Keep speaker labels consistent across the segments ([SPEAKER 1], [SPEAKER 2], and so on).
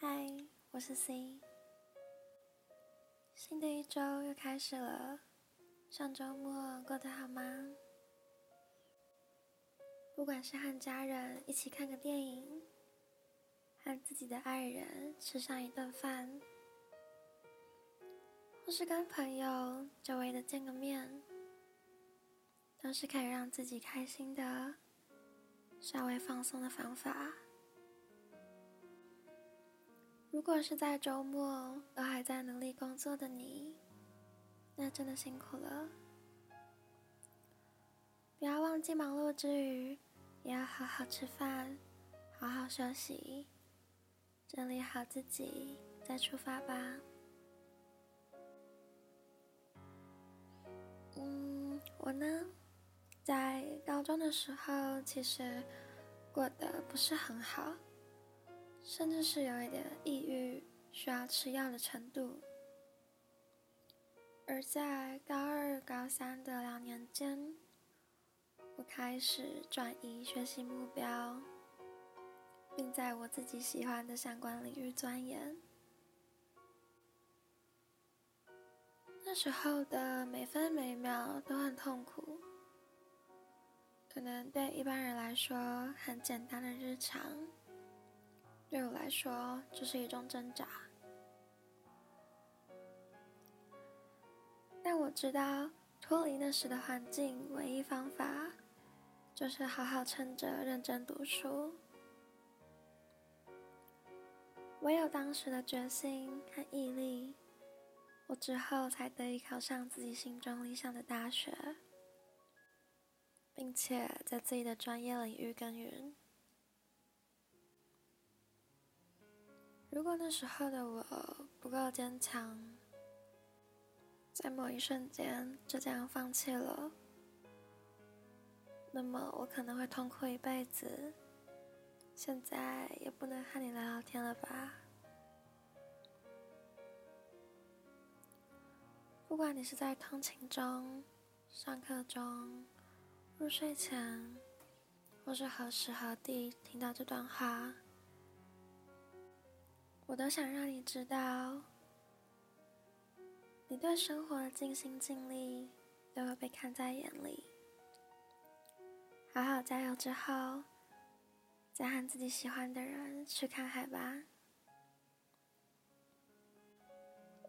[SPEAKER 1] 嗨，我是 C。新的一周又开始了，上周末过得好吗？不管是和家人一起看个电影，和自己的爱人吃上一顿饭，或是跟朋友久违的见个面，都是可以让自己开心的、稍微放松的方法。如果是在周末都还在努力工作的你，那真的辛苦了。不要忘记忙碌之余，也要好好吃饭，好好休息，整理好自己，再出发吧。嗯，我呢，在高中的时候其实过得不是很好。甚至是有一点抑郁，需要吃药的程度。而在高二、高三的两年间，我开始转移学习目标，并在我自己喜欢的相关领域钻研。那时候的每分每秒都很痛苦，可能对一般人来说很简单的日常。对我来说，这是一种挣扎。但我知道，脱离那时的环境，唯一方法就是好好撑着，认真读书。唯有当时的决心和毅力，我之后才得以考上自己心中理想的大学，并且在自己的专业领域耕耘。如果那时候的我不够坚强，在某一瞬间就这样放弃了，那么我可能会痛苦一辈子。现在也不能和你聊聊天了吧？不管你是在通勤中、上课中、入睡前，或是何时何地听到这段话。我都想让你知道，你对生活的尽心尽力都会被看在眼里。好好加油之后，再和自己喜欢的人去看海吧。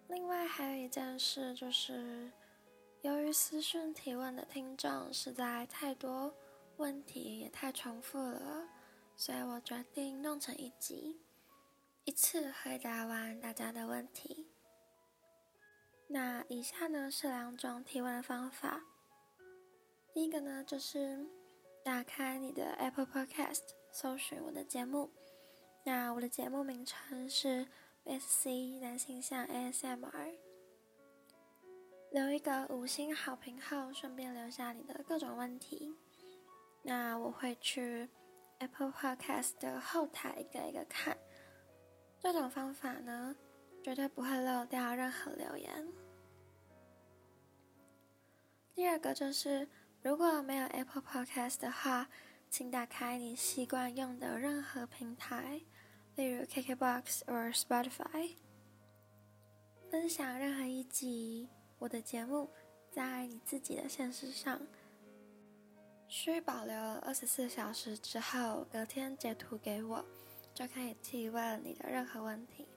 [SPEAKER 1] 另外还有一件事，就是由于私讯提问的听众实在太多，问题也太重复了，所以我决定弄成一集。一次回答完大家的问题。那以下呢是两种提问方法。第一个呢就是打开你的 Apple Podcast，搜寻我的节目。那我的节目名称是 SC 男性向 ASMR。留一个五星好评后，顺便留下你的各种问题。那我会去 Apple Podcast 的后台一个一个看。这种方法呢，绝对不会漏掉任何留言。第二个就是，如果没有 Apple Podcast 的话，请打开你习惯用的任何平台，例如 KKBox 或 Spotify，分享任何一集我的节目，在你自己的现实上，需保留二十四小时之后，隔天截图给我。就可以提问你的任何问题，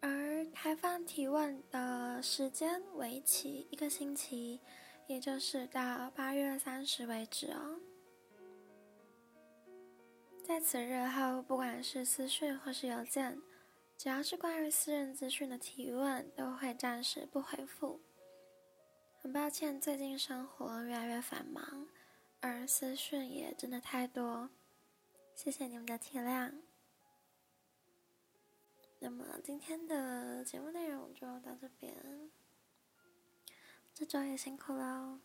[SPEAKER 1] 而开放提问的时间为期一个星期，也就是到八月三十为止哦。在此日后，不管是私讯或是邮件，只要是关于私人资讯的提问，都会暂时不回复。很抱歉，最近生活越来越繁忙，而私讯也真的太多。谢谢你们的体谅。那么今天的节目内容就到这边，这周也辛苦了。